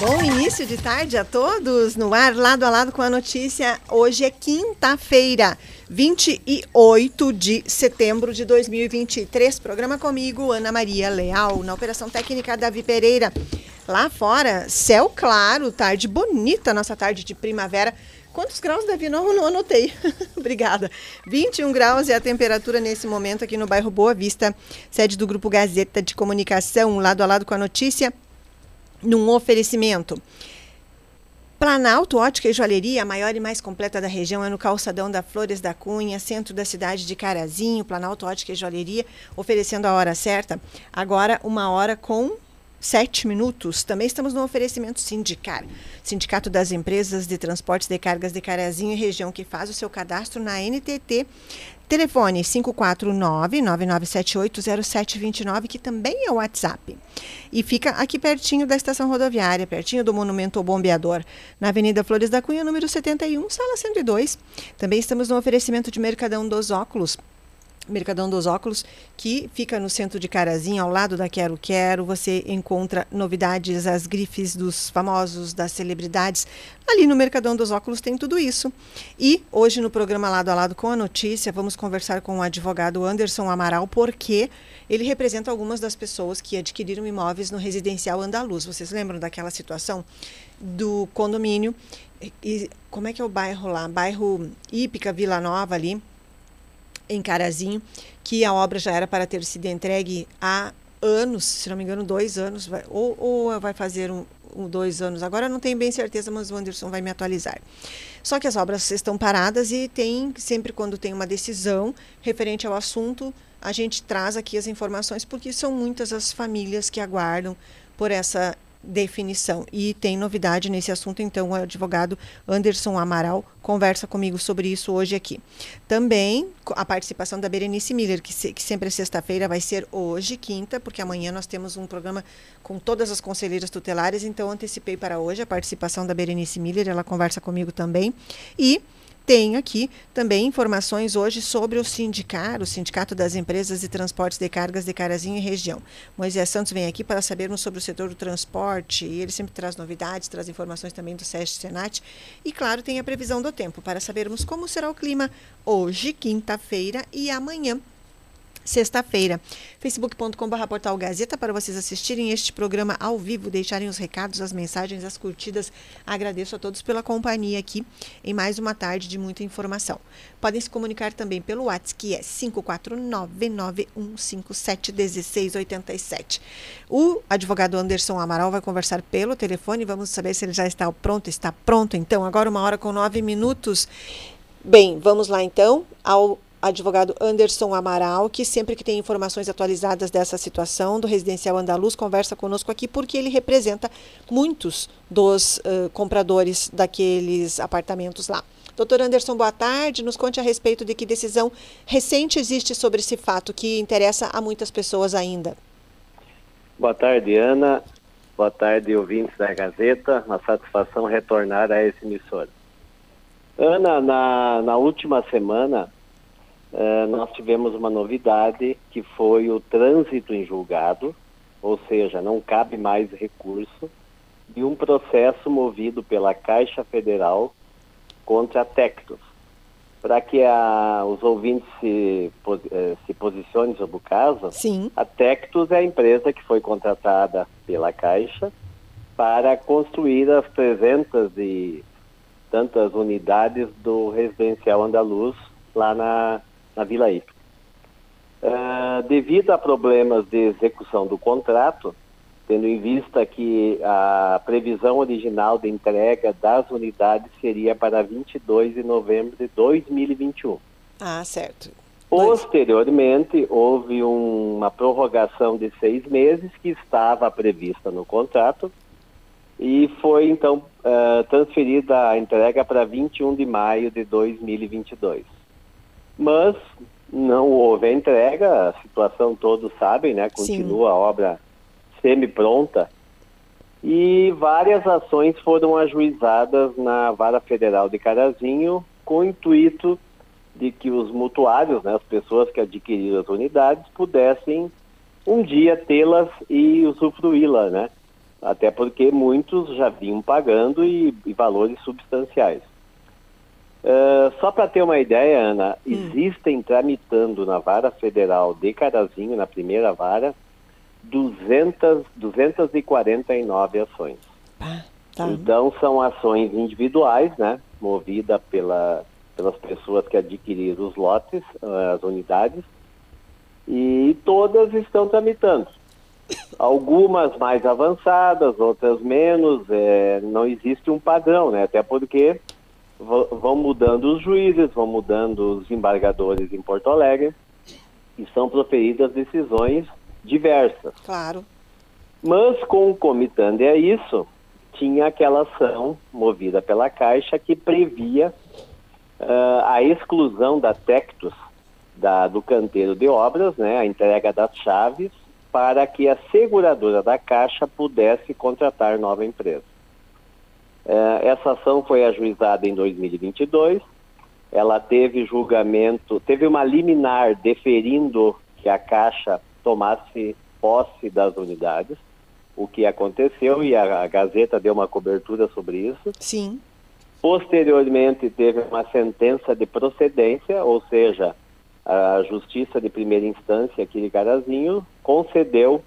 Bom início de tarde a todos no ar, lado a lado com a notícia. Hoje é quinta-feira, 28 de setembro de 2023. Programa comigo, Ana Maria Leal, na Operação Técnica Davi Pereira. Lá fora, céu claro, tarde bonita, nossa tarde de primavera. Quantos graus, Davi? Não, não anotei. Obrigada. 21 graus é a temperatura nesse momento aqui no bairro Boa Vista, sede do Grupo Gazeta de Comunicação, lado a lado com a notícia num oferecimento. Planalto Ótica e Joalheria, a maior e mais completa da região, é no calçadão da Flores da Cunha, centro da cidade de Carazinho. Planalto Ótica e Joalheria, oferecendo a hora certa. Agora, uma hora com sete minutos. Também estamos no oferecimento Sindicar, Sindicato das Empresas de Transportes de Cargas de Carazinho e região, que faz o seu cadastro na NTT Telefone 549-9978-0729, que também é o WhatsApp. E fica aqui pertinho da estação rodoviária, pertinho do Monumento ao Bombeador, na Avenida Flores da Cunha, número 71, sala 102. Também estamos no oferecimento de Mercadão dos Óculos. Mercadão dos Óculos, que fica no centro de Carazinho, ao lado da Quero Quero. Você encontra novidades, as grifes dos famosos, das celebridades. Ali no Mercadão dos Óculos tem tudo isso. E hoje no programa Lado a Lado com a Notícia, vamos conversar com o advogado Anderson Amaral, porque ele representa algumas das pessoas que adquiriram imóveis no residencial andaluz. Vocês lembram daquela situação do condomínio? E como é que é o bairro lá? Bairro Ípica, Vila Nova ali em Carazinho, que a obra já era para ter sido entregue há anos, se não me engano, dois anos, vai, ou, ou, vai fazer um, um, dois anos. Agora não tenho bem certeza, mas o Anderson vai me atualizar. Só que as obras estão paradas e tem, sempre quando tem uma decisão referente ao assunto, a gente traz aqui as informações, porque são muitas as famílias que aguardam por essa definição. E tem novidade nesse assunto, então o advogado Anderson Amaral conversa comigo sobre isso hoje aqui. Também a participação da Berenice Miller, que, se, que sempre é sexta-feira, vai ser hoje, quinta, porque amanhã nós temos um programa com todas as conselheiras tutelares, então antecipei para hoje a participação da Berenice Miller, ela conversa comigo também. E tem aqui também informações hoje sobre o Sindicar, o Sindicato das Empresas de Transportes de Cargas de Carazinho e região. Moisés Santos vem aqui para sabermos sobre o setor do transporte, e ele sempre traz novidades, traz informações também do SESC Senat, e claro, tem a previsão do tempo para sabermos como será o clima hoje, quinta-feira e amanhã sexta-feira. facebook.com.br portal Gazeta para vocês assistirem este programa ao vivo, deixarem os recados, as mensagens, as curtidas. Agradeço a todos pela companhia aqui em mais uma tarde de muita informação. Podem se comunicar também pelo WhatsApp, que é 54991571687. O advogado Anderson Amaral vai conversar pelo telefone, vamos saber se ele já está pronto. Está pronto, então, agora uma hora com nove minutos. Bem, vamos lá então ao advogado Anderson Amaral, que sempre que tem informações atualizadas dessa situação do residencial andaluz, conversa conosco aqui, porque ele representa muitos dos uh, compradores daqueles apartamentos lá. Doutor Anderson, boa tarde. Nos conte a respeito de que decisão recente existe sobre esse fato que interessa a muitas pessoas ainda. Boa tarde, Ana. Boa tarde, ouvintes da Gazeta. Uma satisfação retornar a esse emissora. Ana, na, na última semana, uh, nós tivemos uma novidade que foi o trânsito em julgado, ou seja, não cabe mais recurso, de um processo movido pela Caixa Federal contra a Tectos. Para que a, os ouvintes se, eh, se posicionem sobre o caso, Sim. a Tectos é a empresa que foi contratada pela Caixa para construir as 300 e tantas unidades do residencial andaluz lá na, na Vila Hípica. Uh, devido a problemas de execução do contrato, tendo em vista que a previsão original de entrega das unidades seria para 22 de novembro de 2021. Ah, certo. Posteriormente, houve um, uma prorrogação de seis meses que estava prevista no contrato e foi então uh, transferida a entrega para 21 de maio de 2022 mas não houve a entrega, a situação todos sabem, né? Continua Sim. a obra semi-pronta. E várias ações foram ajuizadas na Vara Federal de Carazinho com o intuito de que os mutuários, né, as pessoas que adquiriram as unidades, pudessem um dia tê-las e usufruí-las, né? até porque muitos já vinham pagando e, e valores substanciais. Uh, só para ter uma ideia, Ana, hum. existem tramitando na vara federal de Carazinho, na primeira vara, 200, 249 ações. Ah, tá. Então são ações individuais, né, movida pela, pelas pessoas que adquiriram os lotes, uh, as unidades, e todas estão tramitando. Algumas mais avançadas, outras menos, é, não existe um padrão, né? Até porque vão mudando os juízes, vão mudando os embargadores em Porto Alegre e são proferidas decisões diversas. Claro. Mas concomitando a isso, tinha aquela ação movida pela Caixa que previa uh, a exclusão da Tectus da, do canteiro de obras, né, a entrega das chaves, para que a seguradora da Caixa pudesse contratar nova empresa. Uh, essa ação foi ajuizada em 2022, ela teve julgamento, teve uma liminar deferindo que a Caixa tomasse posse das unidades, o que aconteceu e a, a Gazeta deu uma cobertura sobre isso. Sim. Posteriormente teve uma sentença de procedência, ou seja, a Justiça de Primeira Instância aqui de Carazinho concedeu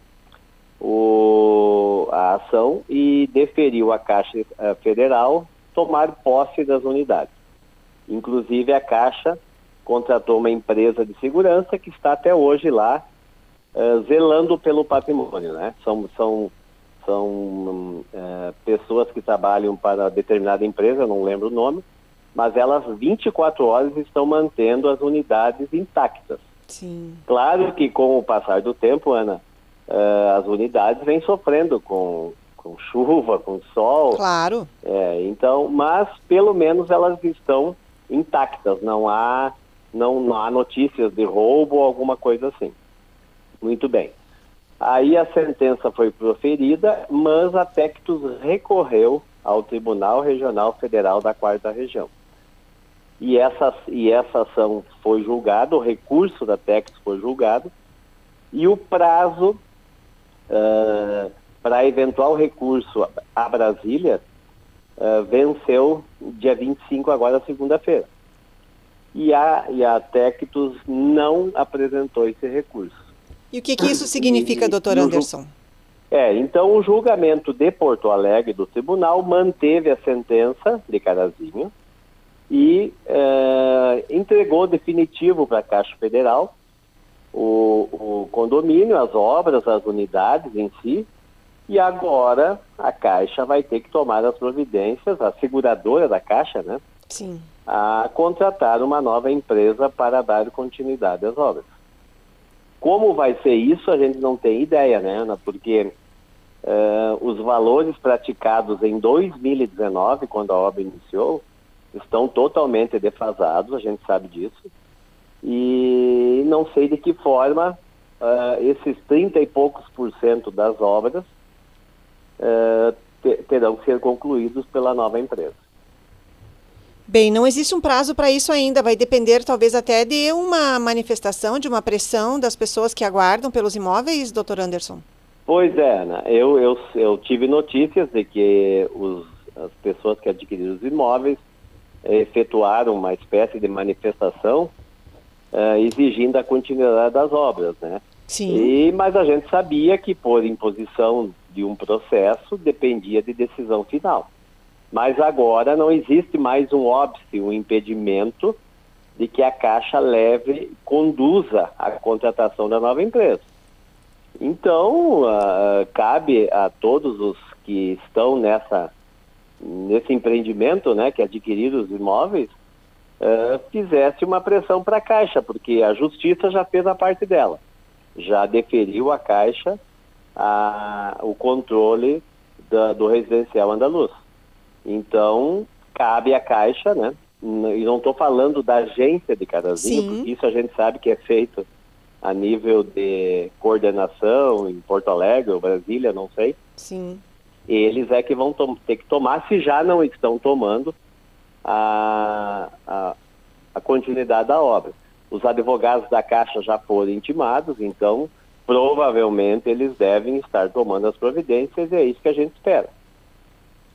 o, a ação e deferiu a Caixa uh, Federal tomar posse das unidades. Inclusive a Caixa contratou uma empresa de segurança que está até hoje lá uh, zelando pelo patrimônio, né? São, são, são uh, pessoas que trabalham para determinada empresa, não lembro o nome, mas elas 24 horas estão mantendo as unidades intactas. Sim. Claro que com o passar do tempo, Ana, uh, as unidades vêm sofrendo com, com chuva, com sol. Claro. É, então, mas pelo menos elas estão intactas, não há, não, não há notícias de roubo ou alguma coisa assim. Muito bem. Aí a sentença foi proferida, mas a Tectus recorreu ao Tribunal Regional Federal da Quarta Região e essa, e essa ação foi julgada, o recurso da Tex foi julgado, e o prazo uh, para eventual recurso a Brasília uh, venceu dia 25, agora segunda-feira. E a, e a Tectus não apresentou esse recurso. E o que, que isso significa, e, doutor Anderson? É, então o julgamento de Porto Alegre do tribunal manteve a sentença de Carazinho, e é, entregou definitivo para a Caixa Federal o, o, condomínio, as obras, as unidades em si, e agora a Caixa vai ter que tomar as providências, a seguradora da Caixa, né? Sim. A contratar uma nova empresa para dar continuidade às obras. Como vai ser isso, a gente não tem ideia, né, Ana? Porque uh, os valores praticados em 2019, quando a obra iniciou, estão totalmente defasados, a gente sabe disso. E não sei de que forma uh, esses 30 e poucos por cento das obras uh, terão que ser concluídos pela nova empresa. Bem, não existe um prazo para isso ainda, vai depender talvez até de uma manifestação, de uma pressão das pessoas que aguardam pelos imóveis, doutor Anderson? Pois é, Ana. Eu, eu, eu tive notícias de que os, as pessoas que adquiriram os imóveis efetuaram uma espécie de manifestação uh, exigindo a continuidade das obras, né? Sim. E, mas a gente sabia que por imposição de um processo dependia de decisão final. Mas agora não existe mais um óbice, um impedimento de que a Caixa leve, conduza a contratação da nova empresa. Então, uh, cabe a todos os que estão nessa nesse empreendimento, né, que adquirir os imóveis, uh, fizesse uma pressão para a Caixa, porque a Justiça já fez a parte dela, já deferiu a Caixa a, o controle da, do residencial andaluz. Então, cabe à Caixa, né, e não estou falando da agência de Carazinho, Sim. porque isso a gente sabe que é feito a nível de coordenação em Porto Alegre ou Brasília, não sei. Sim eles é que vão ter que tomar, se já não estão tomando, a, a, a, continuidade da obra. Os advogados da Caixa já foram intimados, então provavelmente eles devem estar tomando as providências e é isso que a gente espera.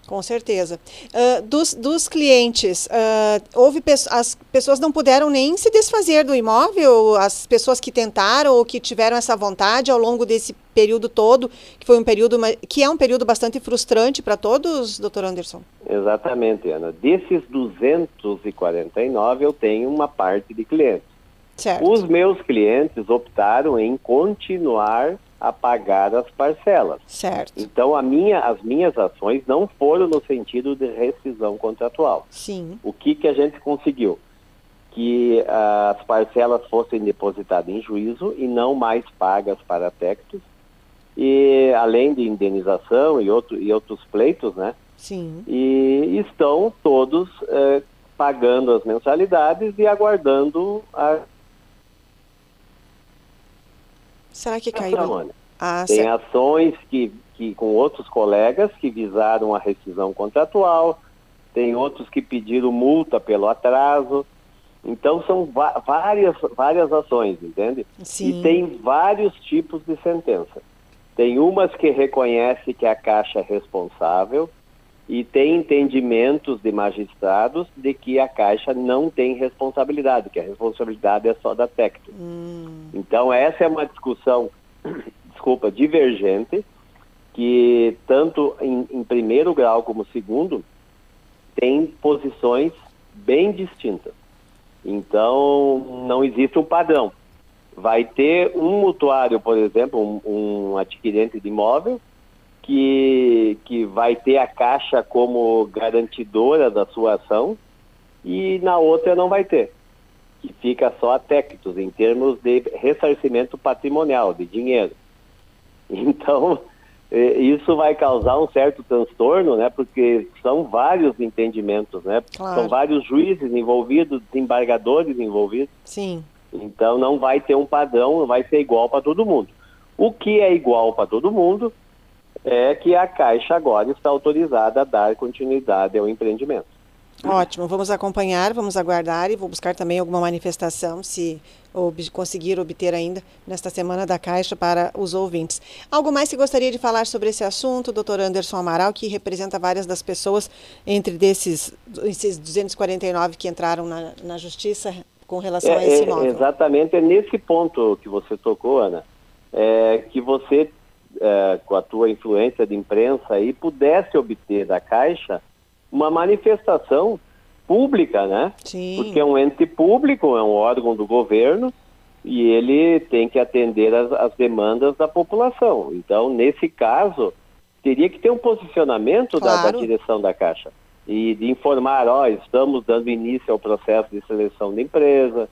Com certeza. Uh, dos, dos clientes, uh, houve pe as pessoas não puderam nem se desfazer do imóvel, as pessoas que tentaram ou que tiveram essa vontade ao longo desse período todo, que foi um período que é um período bastante frustrante para todos, doutor Anderson. Exatamente, Ana. Desses 249, eu tenho uma parte de clientes. Certo. Os meus clientes optaram em continuar a pagar as parcelas. Certo. Então a minha, as minhas ações não foram no sentido de rescisão contratual. Sim. O que, que a gente conseguiu? Que uh, as parcelas fossem depositadas em juízo e não mais pagas para Tectos. E além de indenização e, outro, e outros pleitos, né? Sim. E estão todos uh, pagando as mensalidades e aguardando a Será que caiu? Ah, Tem certo. ações que, que com outros colegas que visaram a rescisão contratual, tem outros que pediram multa pelo atraso. Então são várias, várias ações, entende? Sim. E tem vários tipos de sentença. Tem umas que reconhece que a Caixa é responsável e tem entendimentos de magistrados de que a Caixa não tem responsabilidade, que a responsabilidade é só da Tecto. Hum. Então essa é uma discussão, desculpa, divergente, que tanto em, em primeiro grau como segundo tem posições bem distintas. Então não existe um padrão. Vai ter um mutuário, por exemplo, um, um adquirente de imóvel, que, que vai ter a Caixa como garantidora da sua ação e na outra não vai ter, que fica só a Tectus em termos de ressarcimento patrimonial, de dinheiro. Então, é, isso vai causar um certo transtorno, né? Porque são vários entendimentos, né? Claro. São vários juízes envolvidos, desembargadores envolvidos. Sim. Então não vai ter um padrão, vai ser igual para todo mundo. O que é igual para todo mundo é que a Caixa agora está autorizada a dar continuidade ao empreendimento. Ótimo, vamos acompanhar, vamos aguardar e vou buscar também alguma manifestação, se ob conseguir obter ainda nesta semana da Caixa para os ouvintes. Algo mais que gostaria de falar sobre esse assunto, doutor Anderson Amaral, que representa várias das pessoas entre desses, esses 249 que entraram na, na Justiça com relação é, a esse imóvel. É, exatamente, é nesse ponto que você tocou, Ana, é, que você é, com a tua influência de imprensa aí, pudesse obter da Caixa uma manifestação pública, né? Sim. Porque é um ente público, é um órgão do governo e ele tem que atender as, as demandas da população. Então, nesse caso, teria que ter um posicionamento claro. da, da, direção da Caixa e de informar, ó, estamos dando início ao processo de seleção de empresa,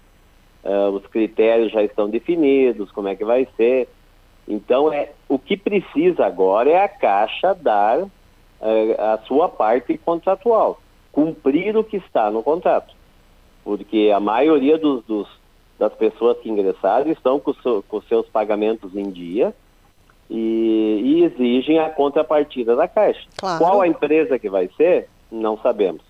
uh, os critérios já estão definidos, como é que vai ser. Então, é, o que precisa agora é a Caixa dar é, a sua parte contratual, cumprir o que está no contrato. Porque a maioria dos, dos das pessoas que ingressaram estão com, so, com seus pagamentos em dia e, e, exigem a contrapartida da Caixa. Claro. Qual a empresa que vai ser, não sabemos.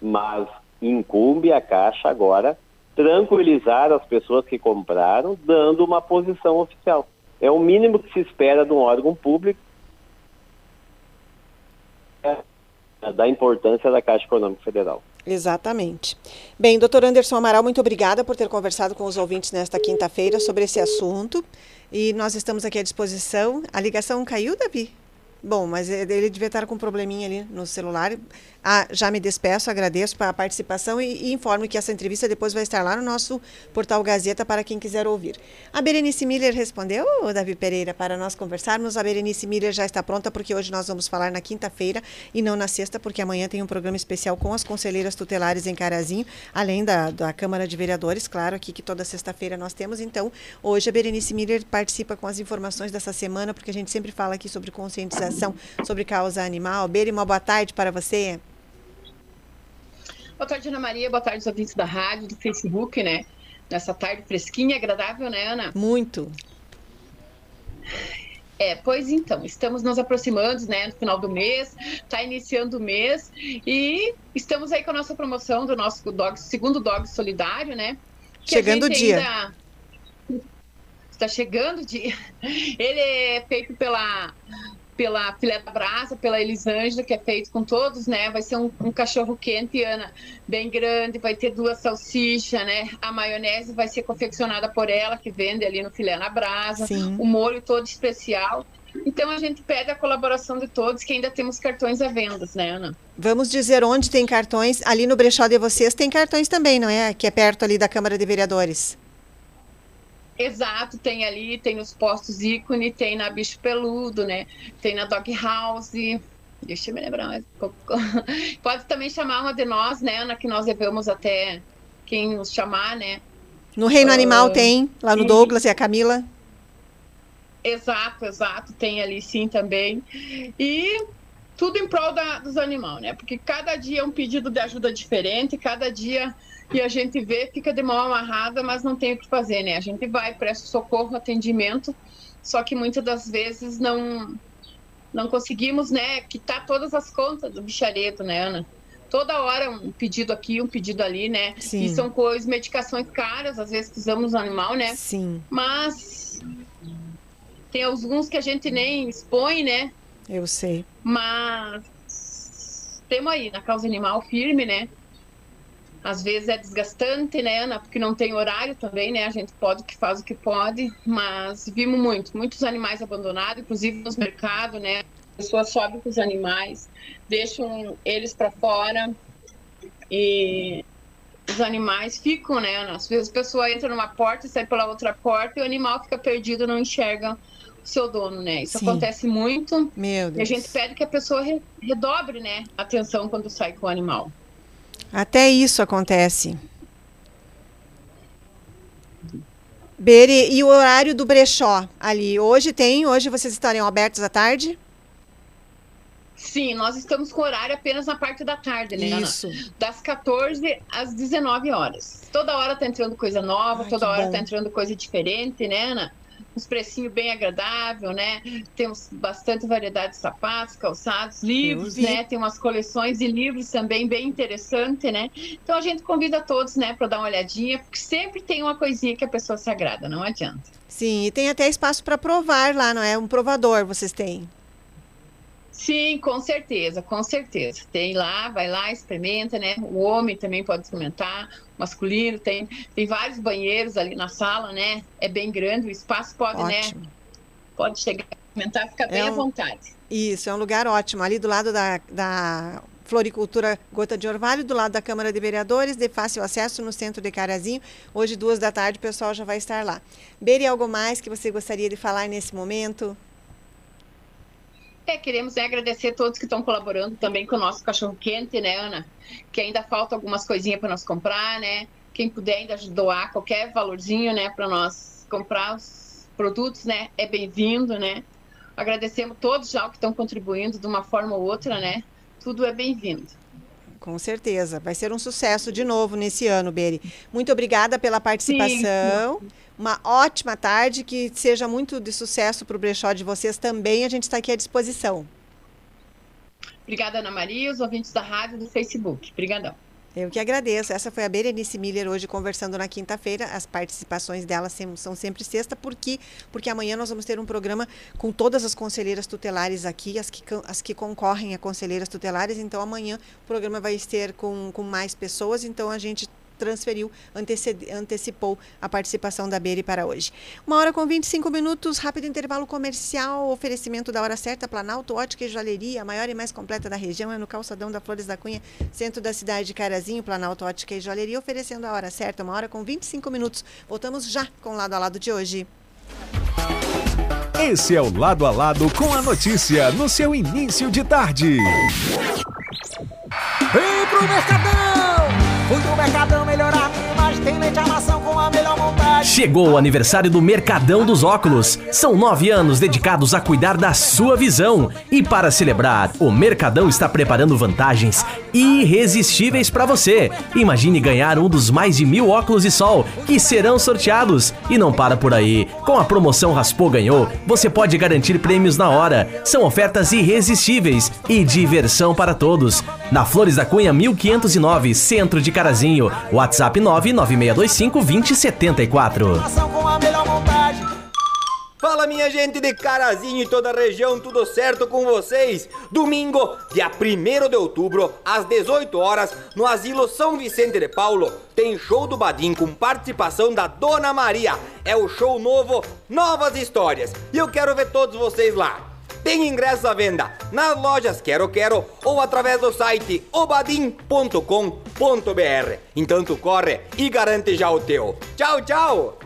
Mas incumbe a Caixa agora tranquilizar as pessoas que compraram, dando uma posição oficial. É o mínimo que se espera de um órgão público é, da importância da Caixa Econômica Federal. Exatamente. Bem, doutor Anderson Amaral, muito obrigada por ter conversado com os ouvintes nesta quinta-feira sobre esse assunto. E nós estamos aqui à disposição. A ligação caiu, Davi? Bom, mas ele devia estar com um probleminha ali no celular. Ah, já me despeço, agradeço a participação e, e, informo que essa entrevista depois vai estar lá no nosso portal Gazeta para quem quiser ouvir. A Berenice Miller respondeu, Davi Pereira, para nós conversarmos. A Berenice Miller já está pronta porque hoje nós vamos falar na quinta-feira e não na sexta, porque amanhã tem um programa especial com as conselheiras tutelares em Carazinho, além da, da Câmara de Vereadores, claro, aqui que toda sexta-feira nós temos. Então, hoje a Berenice Miller participa com as informações dessa semana, porque a gente sempre fala aqui sobre conscientização sobre causa animal. Beri, uma boa tarde para você. Boa tarde, Ana Maria. Boa tarde, os ouvintes da rádio, do Facebook, né? Nessa tarde fresquinha, agradável, né, Ana? Muito. É, pois então, estamos nos aproximando, né, no final do mês, está iniciando o mês e estamos aí com a nossa promoção do nosso dog, segundo Dog Solidário, né? Chegando o dia. Ainda está chegando o dia. Ele é feito pela pela filé da brasa, pela Elisângela, que é feito com todos, né? Vai ser um, um, cachorro quente, Ana, bem grande, vai ter duas salsichas, né? A maionese vai ser confeccionada por ela, que vende ali no filé na brasa. Sim. O molho todo especial. Então a gente pede a colaboração de todos, que ainda temos cartões à venda, né, Ana? Vamos dizer onde tem cartões. Ali no brechó de vocês tem cartões também, não é? Que é perto ali da Câmara de Vereadores. Exato, tem ali, tem nos postos ícone, tem na Bicho Peludo, né? Tem na Dog House. Deixa eu me lembrar mais. Pode também chamar uma de nós, né, Ana, que nós devemos até quem nos chamar, né? No Reino uh, Animal tem, lá no Douglas e a Camila. Exato, exato, tem ali sim também. E tudo em prol da, dos animais, né? Porque cada dia é um pedido de ajuda diferente, cada dia que a gente vê fica de mão amarrada, mas não tem o que fazer, né? A gente vai, presta socorro, atendimento, só que muitas das vezes não não conseguimos, né, quitar todas as contas do bichareto, né, Ana? Toda hora um pedido aqui, um pedido ali, né? Sim. E são coisas, medicações caras, às vezes precisamos do animal, né? Sim. Mas tem alguns que a gente nem expõe, né? Eu sei. Mas temos aí na causa animal firme, né? Às vezes é desgastante, né, Ana? Porque não tem horário também, né? A gente pode que faz o que pode, mas vimos muito, muitos animais abandonados, inclusive nos mercados, né? As pessoas sobem com os animais, deixam eles para fora e os animais ficam, né? Às vezes a pessoa entra numa porta e sai pela outra porta e o animal fica perdido, não enxerga seu dono, né? Isso Sim. acontece muito. Meu Deus. E a gente pede que a pessoa redobre, né, a atenção quando sai com o animal. Até isso acontece. Beri, e o horário do brechó ali? Hoje tem? Hoje vocês estariam abertos à tarde? Sim, nós estamos com horário apenas na parte da tarde, né, Isso. Ana? Das 14 às 19 horas. Toda hora tá entrando coisa nova, Ai, toda hora bom. tá entrando coisa diferente, né, Ana? Uns precinhos bem agradável, né? Temos bastante variedade de sapatos, calçados, livros, né? Tem umas coleções de livros também bem interessante, né? Então a gente convida todos, né, para dar uma olhadinha, porque sempre tem uma coisinha que a pessoa se agrada, não adianta. Sim, e tem até espaço para provar lá, não é? Um provador vocês têm. Sim, com certeza, com certeza. Tem lá, vai lá, experimenta, né? O homem também pode experimentar, o masculino, tem, tem vários banheiros ali na sala, né? É bem grande, o espaço pode, né? ótimo. né? Pode chegar a experimentar, fica bem é um, à vontade. Isso, é um lugar ótimo. Ali do lado da, da Floricultura Gota de Orvalho, do lado da Câmara de Vereadores, de fácil acesso no centro de Carazinho. Hoje, duas da tarde, o pessoal já vai estar lá. Beri, algo mais que você gostaria de falar nesse momento? É, queremos né, agradecer a todos que estão colaborando também com o nosso cachorro quente, né, Ana? Que ainda falta algumas coisinhas para nós comprar, né? Quem puder ainda doar qualquer valorzinho, né, para nós comprar os produtos, né, é bem-vindo, né? Agradecemos todos já que estão contribuindo de uma forma ou outra, né? Tudo é bem-vindo. Com certeza. Vai ser um sucesso de novo nesse ano, Beri. Muito obrigada pela participação. Sim. Uma ótima tarde, que seja muito de sucesso para o brechó de vocês também. A gente está aqui à disposição. Obrigada, Ana Maria, os ouvintes da rádio e do Facebook. Obrigadão. Eu que agradeço. Essa foi a Berenice Miller hoje conversando na quinta-feira. As participações dela são sempre sexta, porque porque amanhã nós vamos ter um programa com todas as conselheiras tutelares aqui, as que, as que concorrem a conselheiras tutelares. Então amanhã o programa vai ter com, com mais pessoas. Então a gente transferiu, antecipou a participação da Beri para hoje. Uma hora com 25 minutos, rápido intervalo comercial, oferecimento da hora certa, Planalto, Ótica e Joalheria, a maior e mais completa da região, é no calçadão da Flores da Cunha, centro da cidade de Carazinho, Planalto, Ótica e Joalheria, oferecendo a hora certa, uma hora com 25 minutos. Voltamos já com o lado a lado de hoje. Esse é o Lado a Lado com a notícia no seu início de tarde. Vem pro Mercadão! Fui no Mercadão Chegou o aniversário do Mercadão dos Óculos. São nove anos dedicados a cuidar da sua visão. E para celebrar, o Mercadão está preparando vantagens irresistíveis para você. Imagine ganhar um dos mais de mil óculos de sol que serão sorteados. E não para por aí. Com a promoção Raspou Ganhou, você pode garantir prêmios na hora. São ofertas irresistíveis e diversão para todos. Na Flores da Cunha 1509, centro de Carazinho. WhatsApp 99625 2074. Fala minha gente de Carazinho e toda a região, tudo certo com vocês? Domingo, dia 1 de outubro, às 18 horas, no Asilo São Vicente de Paulo, tem show do Badim com participação da Dona Maria. É o show novo Novas Histórias. E eu quero ver todos vocês lá. Tem ingressos à venda nas lojas Quero Quero ou através do site obadim.com.br. Então tu corre e garante já o teu. Tchau, tchau!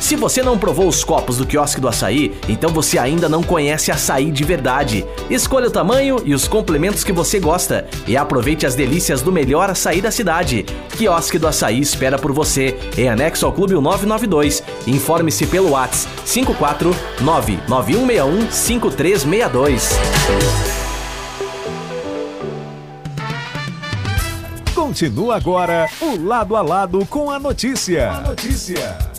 Se você não provou os copos do quiosque do açaí, então você ainda não conhece açaí de verdade. Escolha o tamanho e os complementos que você gosta e aproveite as delícias do melhor açaí da cidade. Quiosque do Açaí espera por você, em anexo ao Clube 992. Informe-se pelo WhatsApp 5499161 5362. Continua agora o Lado a Lado com a notícia. A notícia.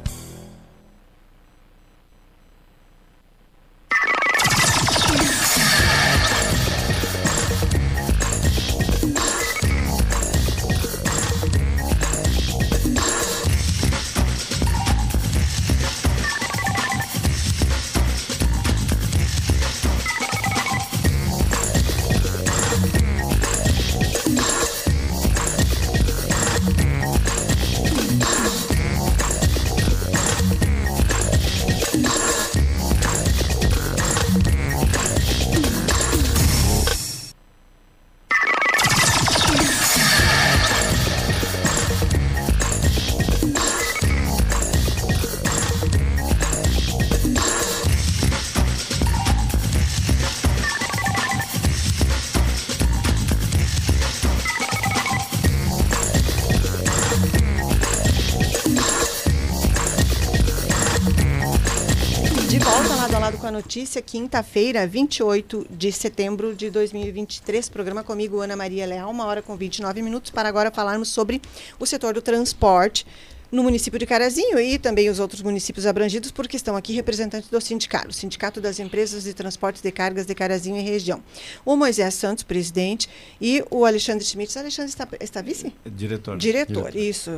Notícia, quinta-feira, 28 de setembro de 2023. Programa comigo, Ana Maria Leal, uma hora com 29 minutos, para agora falarmos sobre o setor do transporte no município de Carazinho e também os outros municípios abrangidos, porque estão aqui representantes do sindicato, o Sindicato das Empresas de Transportes de Cargas de Carazinho e região. O Moisés Santos, presidente, e o Alexandre Schmidt. O Alexandre está, está vice? Diretor. Diretor, Diretor, isso.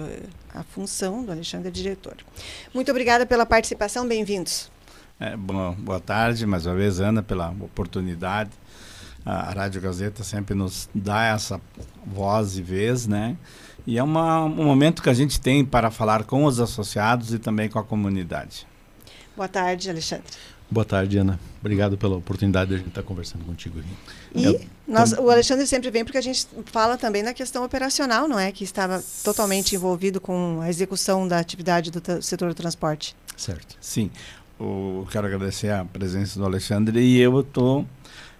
A função do Alexandre é diretor. Muito obrigada pela participação, bem-vindos. É, bom, boa tarde, mais uma vez, Ana, pela oportunidade. A Rádio Gazeta sempre nos dá essa voz e vez, né? E é uma, um momento que a gente tem para falar com os associados e também com a comunidade. Boa tarde, Alexandre. Boa tarde, Ana. Obrigado pela oportunidade de a gente estar conversando contigo aqui. E Eu, nós, o Alexandre sempre vem porque a gente fala também na questão operacional, não é? Que estava totalmente envolvido com a execução da atividade do setor do transporte. Certo. Sim o, quero agradecer a presença do Alexandre e eu estou,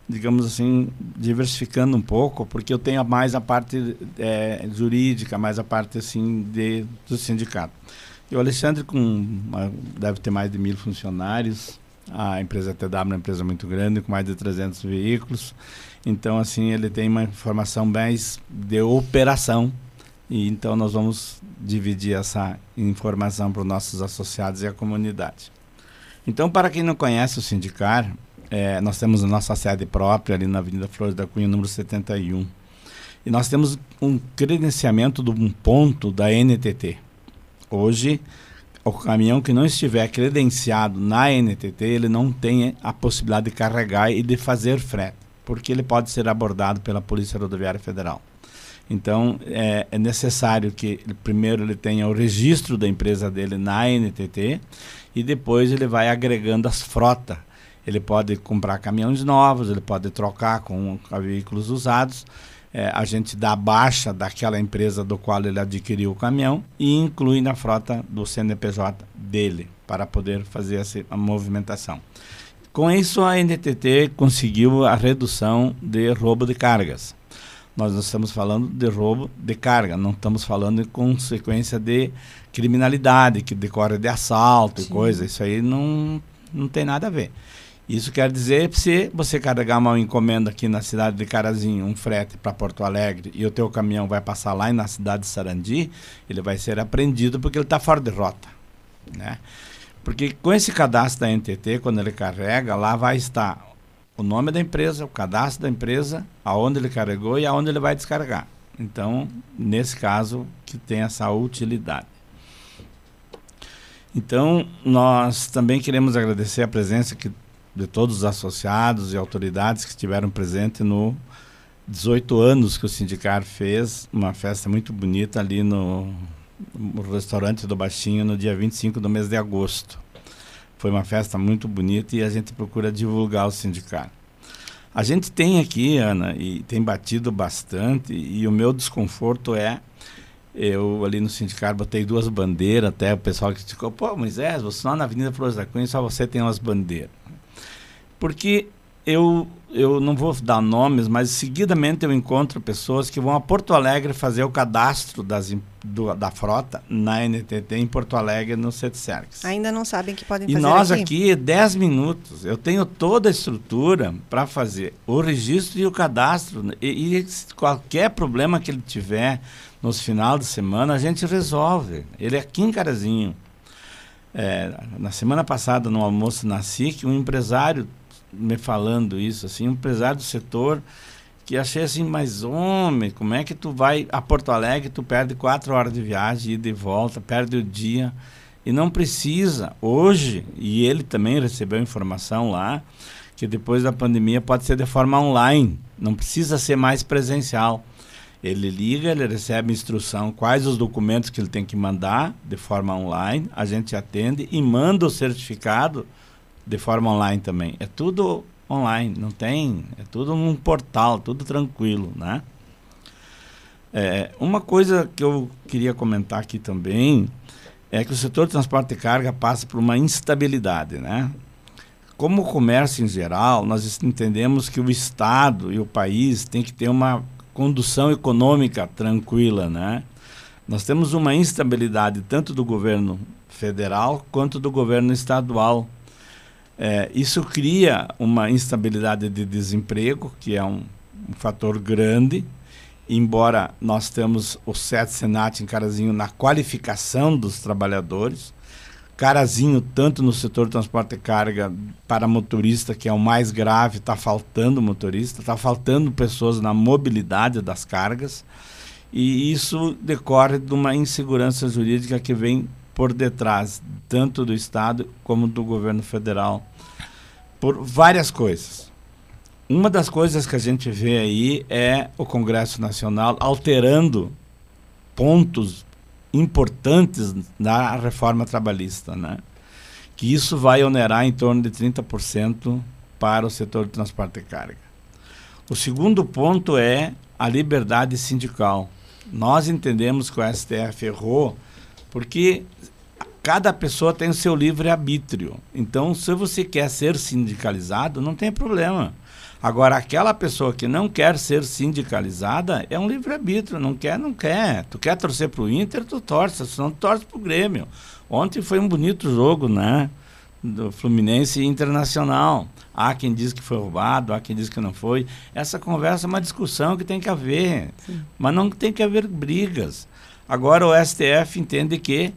digamos assim, diversificando um pouco, porque eu tenho mais a parte é, jurídica, mais a parte assim de, do sindicato. E o Alexandre com, deve ter mais de mil funcionários, a empresa TW é uma empresa muito grande, com mais de 300 veículos, então assim ele tem uma informação mais de operação e então nós vamos dividir essa informação para os nossos associados e a comunidade. Então, para quem não conhece o Sindicar, é, nós temos a nossa sede própria ali na Avenida Flores da Cunha, número 71. E nós temos um credenciamento de um ponto da NTT. Hoje, o caminhão que não estiver credenciado na NTT, ele não tem a possibilidade de carregar e de fazer frete, porque ele pode ser abordado pela Polícia Rodoviária Federal. Então, é, é necessário que primeiro ele tenha o registro da empresa dele na NTT e depois ele vai agregando as frotas. Ele pode comprar caminhões novos, ele pode trocar com, veículos usados. É, a gente dá baixa daquela empresa do qual ele adquiriu o caminhão e inclui na frota do CNPJ dele para poder fazer essa movimentação. Com isso, a NTT conseguiu a redução de roubo de cargas. Nós estamos falando de roubo de carga, não estamos falando de consequência de criminalidade, que decorre de assalto Sim. e coisa. Isso aí não, não tem nada a ver. Isso quer dizer que se você carregar uma encomenda aqui na cidade de Carazinho, um frete para Porto Alegre, e o teu caminhão vai passar lá na cidade de Sarandi, ele vai ser apreendido porque ele está fora de rota. Né? Porque com esse cadastro da NTT, quando ele carrega, lá vai estar o nome da empresa, o cadastro da empresa, aonde ele carregou e aonde ele vai descarregar. Então, nesse caso, que tem essa utilidade. Então, nós também queremos agradecer a presença que, de todos os associados e autoridades que estiveram presentes no 18 anos que o sindicato fez, uma festa muito bonita ali no, no restaurante do Baixinho no dia 25 do mês de agosto. Foi uma festa muito bonita e a gente procura divulgar o sindicato. A gente tem aqui, Ana, e tem batido bastante, e o meu desconforto é eu ali no sindicato botei duas bandeiras, até o pessoal que ficou, pô, Moisés, você lá na Avenida Flores da Cunha, só você tem umas bandeiras. Porque eu, eu não vou dar nomes, mas seguidamente eu encontro pessoas que vão a Porto Alegre fazer o cadastro das, do, da frota na NTT em Porto Alegre no CETSERX. Ainda não sabem que podem e fazer E nós aqui, aqui 10 minutos, eu tenho toda a estrutura para fazer o registro e o cadastro. E, e qualquer problema que ele tiver nos final de semana, a gente resolve. Ele é aqui em Carazinho. É, na semana passada, no almoço na SIC, um empresário me falando isso, assim, um empresário do setor que achei assim, mas homem, como é que tu vai a Porto Alegre, tu perde quatro horas de viagem, ida e volta, perde o dia e não precisa. Hoje, e ele também recebeu informação lá, que depois da pandemia pode ser de forma online, não precisa ser mais presencial. Ele liga, ele recebe instrução quais os documentos que ele tem que mandar de forma online, a gente atende e manda o certificado de forma online também. É tudo online, não tem, é tudo num portal, tudo tranquilo, né? É, uma coisa que eu queria comentar aqui também é que o setor de transporte de carga passa por uma instabilidade, né? Como o comércio em geral, nós entendemos que o Estado e o país têm que ter uma condução econômica tranquila, né? Nós temos uma instabilidade tanto do governo federal quanto do governo estadual é, isso cria uma instabilidade de desemprego, que é um, um fator grande, embora nós temos o SET Senat em Carazinho na qualificação dos trabalhadores, Carazinho, tanto no setor de transporte de carga para motorista, que é o mais grave, está faltando motorista, está faltando pessoas na mobilidade das cargas, e isso decorre de uma insegurança jurídica que vem por detrás, tanto do Estado como do governo federal por várias coisas. Uma das coisas que a gente vê aí é o Congresso Nacional alterando pontos importantes na reforma trabalhista, né? Que isso vai onerar em torno de 30% para o setor de transporte de carga. O segundo ponto é a liberdade sindical. Nós entendemos que o STF errou porque cada pessoa tem o seu livre-arbítrio. Então, se você quer ser sindicalizado, não tem problema. Agora, aquela pessoa que não quer ser sindicalizada é um livre-arbítrio. Não quer, não quer. Tu quer torcer para o Inter, tu torce. Senão tu torce para o Grêmio. Ontem foi um bonito jogo, né? Do Fluminense Internacional. Há quem diz que foi roubado, há quem diz que não foi. Essa conversa é uma discussão que tem que haver. Sim. Mas não tem que haver brigas. Agora o STF entende que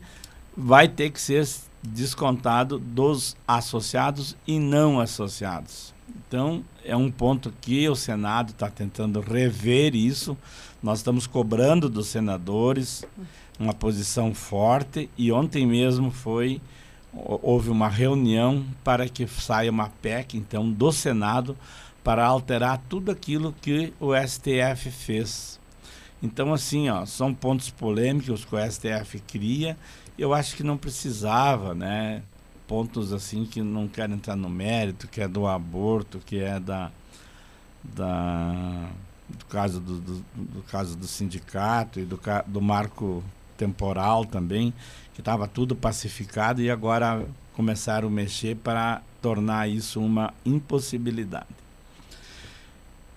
vai ter que ser descontado dos associados e não associados. Então, é um ponto que o Senado está tentando rever isso. Nós estamos cobrando dos senadores uma posição forte e ontem mesmo foi houve uma reunião para que saia uma PEC então do Senado para alterar tudo aquilo que o STF fez. Então assim, ó, são pontos polêmicos que o STF cria eu acho que não precisava, né? Pontos assim que não quero entrar no mérito, que é do aborto, que é da, da do caso do, do, do caso do sindicato e do, do marco temporal também, que estava tudo pacificado e agora começaram a mexer para tornar isso uma impossibilidade.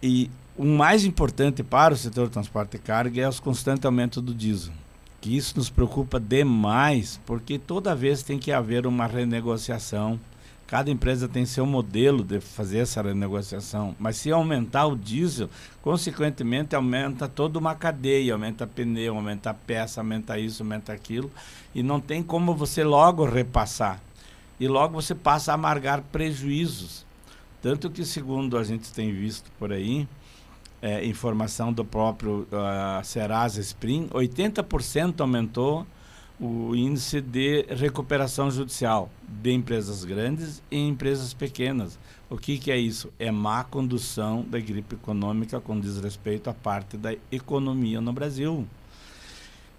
E o mais importante para o setor transporte de carga é os constantes aumentos do diesel. Que isso nos preocupa demais, porque toda vez tem que haver uma renegociação. Cada empresa tem seu modelo de fazer essa renegociação. Mas se aumentar o diesel, consequentemente aumenta toda uma cadeia, aumenta pneu, aumenta peça, aumenta isso, aumenta aquilo. E não tem como você logo repassar. E logo você passa a amargar prejuízos. Tanto que, segundo a gente tem visto por aí, é, informação do próprio uh, Serasa Spring, 80% aumentou o índice de recuperação judicial de empresas grandes e empresas pequenas. O que, que é isso? É má condução da gripe econômica com desrespeito à parte da economia no Brasil.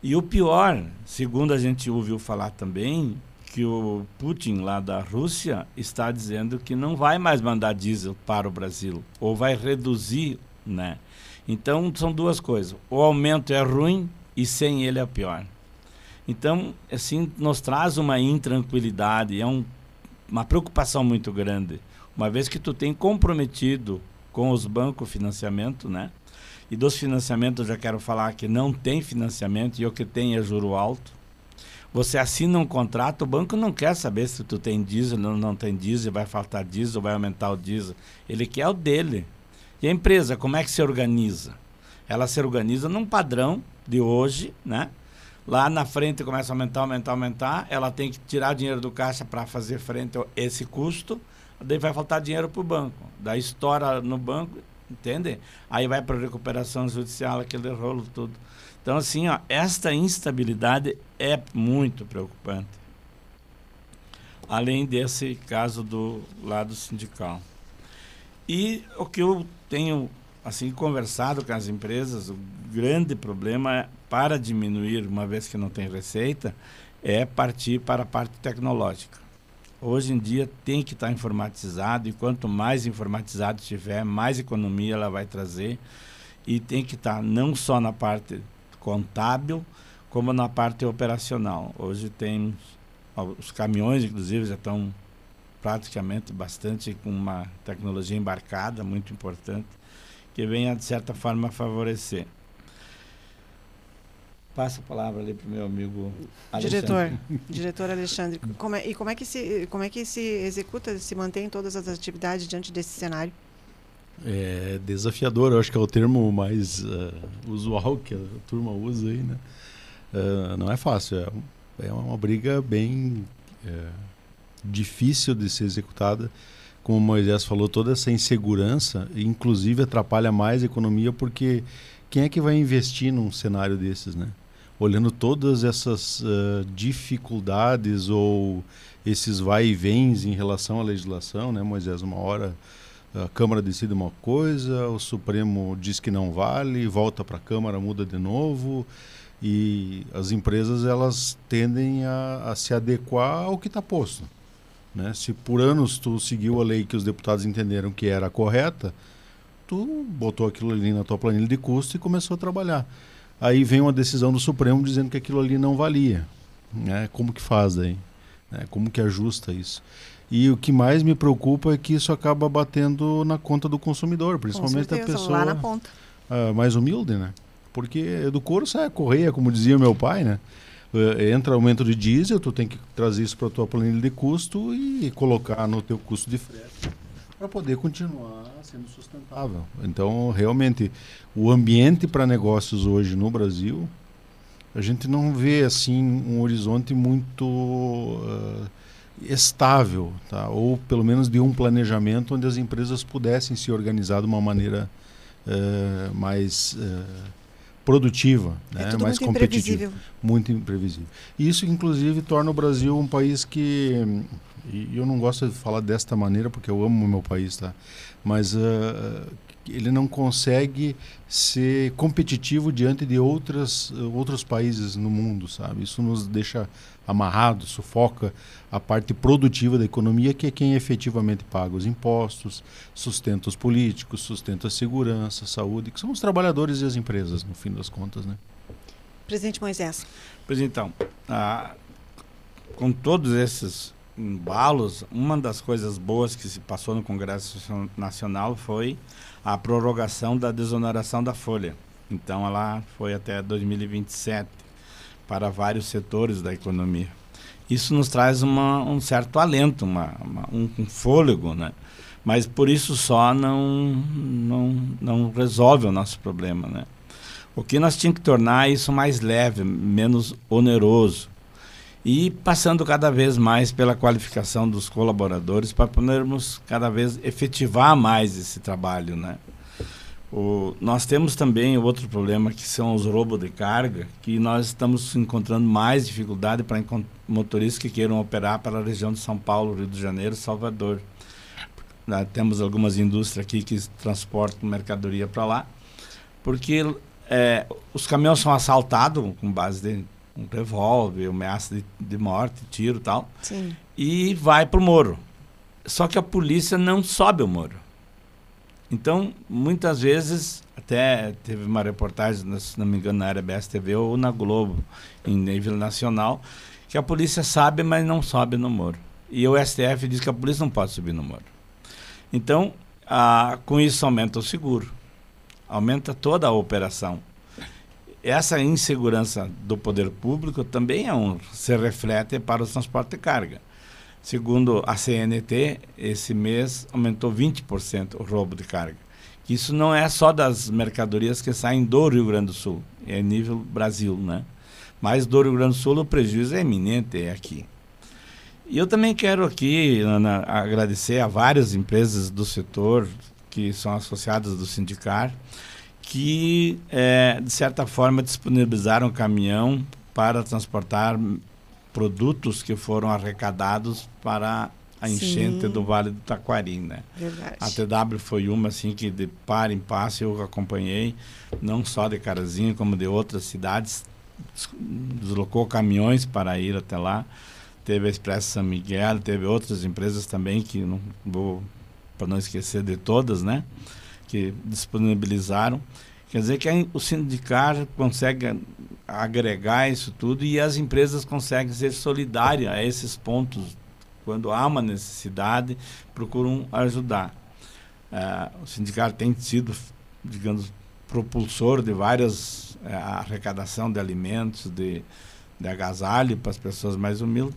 E o pior, segundo a gente ouviu falar também, que o Putin lá da Rússia está dizendo que não vai mais mandar diesel para o Brasil ou vai reduzir, né? Então são duas coisas. O aumento é ruim e sem ele é pior. Então, assim, nos traz uma intranquilidade, é um, uma preocupação muito grande. Uma vez que tu tem comprometido com os bancos financiamento, né? E dos financiamentos eu já quero falar que não tem financiamento e o que tem é juro alto. Você assina um contrato, o banco não quer saber se tu tem diesel ou não tem diesel, vai faltar diesel, vai aumentar o diesel. Ele quer o dele. E a empresa, como é que se organiza? Ela se organiza num padrão de hoje, né? Lá na frente começa a aumentar, aumentar, aumentar. Ela tem que tirar dinheiro do caixa para fazer frente a esse custo. Daí vai faltar dinheiro para o banco. Daí estoura no banco, entende? Aí vai para recuperação judicial, aquele rolo tudo. Então, assim, ó, esta instabilidade é muito preocupante. Além desse caso do lado sindical. E o que eu tenho assim conversado com as empresas, o grande problema é, para diminuir, uma vez que não tem receita, é partir para a parte tecnológica. Hoje em dia tem que estar informatizado e quanto mais informatizado tiver, mais economia ela vai trazer e tem que estar não só na parte contábil, como na parte operacional. Hoje tem os caminhões, inclusive, já estão praticamente bastante com uma tecnologia embarcada muito importante que venha de certa forma favorecer. Passa a palavra ali para o meu amigo Alexandre. Diretor, diretor Alexandre, como é, e como é que se como é que se executa, se mantém todas as atividades diante desse cenário? É desafiador, eu acho que é o termo mais uh, usual que a turma usa aí, né? Uh, não é fácil, é, é uma briga bem uh, difícil de ser executada. Como o Moisés falou, toda essa insegurança, inclusive atrapalha mais a economia, porque quem é que vai investir num cenário desses, né? Olhando todas essas uh, dificuldades ou esses vai e vens em relação à legislação, né, Moisés? Uma hora a Câmara decide uma coisa, o Supremo diz que não vale, volta para a Câmara, muda de novo e as empresas elas tendem a, a se adequar ao que está posto. Né? Se por anos tu seguiu a lei que os deputados entenderam que era correta, tu botou aquilo ali na tua planilha de custo e começou a trabalhar. Aí vem uma decisão do Supremo dizendo que aquilo ali não valia. Né? Como que faz daí? Né? Como que ajusta isso? E o que mais me preocupa é que isso acaba batendo na conta do consumidor, principalmente certeza, a pessoa lá na ponta. Uh, mais humilde, né? Porque do couro sai a correia, como dizia meu pai, né? Uh, entra aumento de diesel, tu tem que trazer isso para a tua planilha de custo e colocar no teu custo de frete para poder continuar sendo sustentável. Então, realmente, o ambiente para negócios hoje no Brasil, a gente não vê assim um horizonte muito uh, estável, tá? ou pelo menos de um planejamento onde as empresas pudessem se organizar de uma maneira uh, mais uh, produtiva, é né? mais muito competitiva. Imprevisível. Muito imprevisível. Isso, inclusive, torna o Brasil um país que. E eu não gosto de falar desta maneira porque eu amo o meu país, tá? Mas uh, ele não consegue ser competitivo diante de outras, outros países no mundo, sabe? Isso nos deixa amarrado, sufoca a parte produtiva da economia, que é quem efetivamente paga os impostos, sustenta os políticos, sustenta a segurança, a saúde, que são os trabalhadores e as empresas, no fim das contas, né? Presidente Moisés. Pois então, ah, com todos esses embalos, uma das coisas boas que se passou no Congresso Nacional foi a prorrogação da desoneração da folha. Então, ela foi até 2027 para vários setores da economia. Isso nos traz uma, um certo alento, uma, uma um, um fôlego, né? Mas por isso só não, não, não resolve o nosso problema, né? O que nós tínhamos que tornar isso mais leve, menos oneroso. E passando cada vez mais pela qualificação dos colaboradores para podermos cada vez efetivar mais esse trabalho, né? O, nós temos também outro problema que são os roubos de carga, que nós estamos encontrando mais dificuldade para motoristas que queiram operar para a região de São Paulo, Rio de Janeiro, Salvador. Né, temos algumas indústrias aqui que transportam mercadoria para lá, porque é, os caminhões são assaltados com base de um revólver, ameaça de, de morte, tiro e tal, Sim. e vai para o moro. Só que a polícia não sobe o moro então, muitas vezes, até teve uma reportagem, se não me engano, na área BSTV ou na Globo, em nível nacional, que a polícia sabe, mas não sobe no muro. E o STF diz que a polícia não pode subir no muro. Então, a, com isso aumenta o seguro, aumenta toda a operação. Essa insegurança do poder público também é um, se reflete para o transporte de carga. Segundo a CNT, esse mês aumentou 20% o roubo de carga. Isso não é só das mercadorias que saem do Rio Grande do Sul, é nível Brasil, né? Mas do Rio Grande do Sul o prejuízo é eminente é aqui. E eu também quero aqui, Ana, agradecer a várias empresas do setor que são associadas do sindicar, que, é, de certa forma, disponibilizaram caminhão para transportar produtos que foram arrecadados para a enchente Sim. do Vale do Taquari, né? Verdade. A TW foi uma assim que de par em passo eu acompanhei, não só de Carazinho como de outras cidades, deslocou caminhões para ir até lá. Teve a Expresso São Miguel, teve outras empresas também que não vou para não esquecer de todas, né? Que disponibilizaram. Quer dizer que o sindicato consegue agregar isso tudo e as empresas conseguem ser solidárias a esses pontos. Quando há uma necessidade, procuram ajudar. Uh, o sindicato tem sido, digamos, propulsor de várias uh, arrecadação de alimentos, de, de agasalho para as pessoas mais humildes.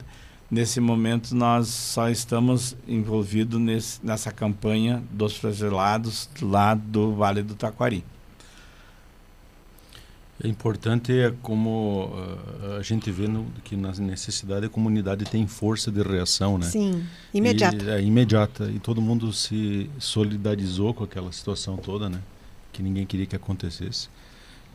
Nesse momento, nós só estamos envolvidos nesse, nessa campanha dos flagelados lá do Vale do Taquari. É importante é como uh, a gente vê no, que na necessidade a comunidade tem força de reação, né? Sim, imediata. E, é imediata e todo mundo se solidarizou com aquela situação toda, né? Que ninguém queria que acontecesse.